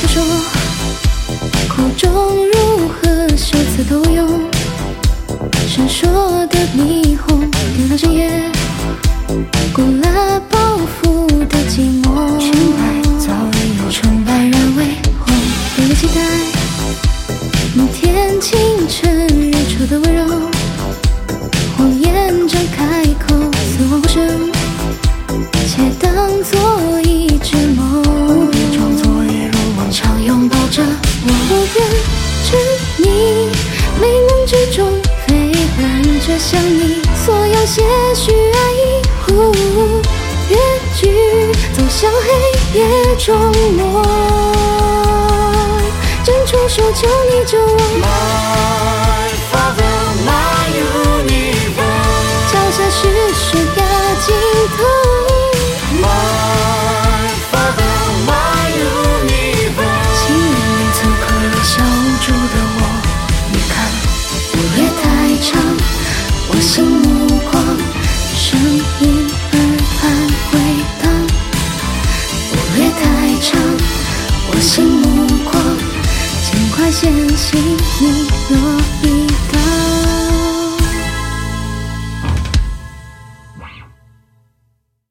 不说，口中如何修辞都用。闪烁的霓虹，点亮深夜，古拉包袱的寂寞。裙摆早已有纯白染为红，有了期待。明天清晨日出的温柔，着我。我认知你，美梦之中飞奔着想你，所有些许爱意，呼越剧走向黑夜中末，伸出手求你救我。My father, my universe. 脚下是悬崖尽头，一二三回荡步履太长我心目光尽快掀起你落衣裳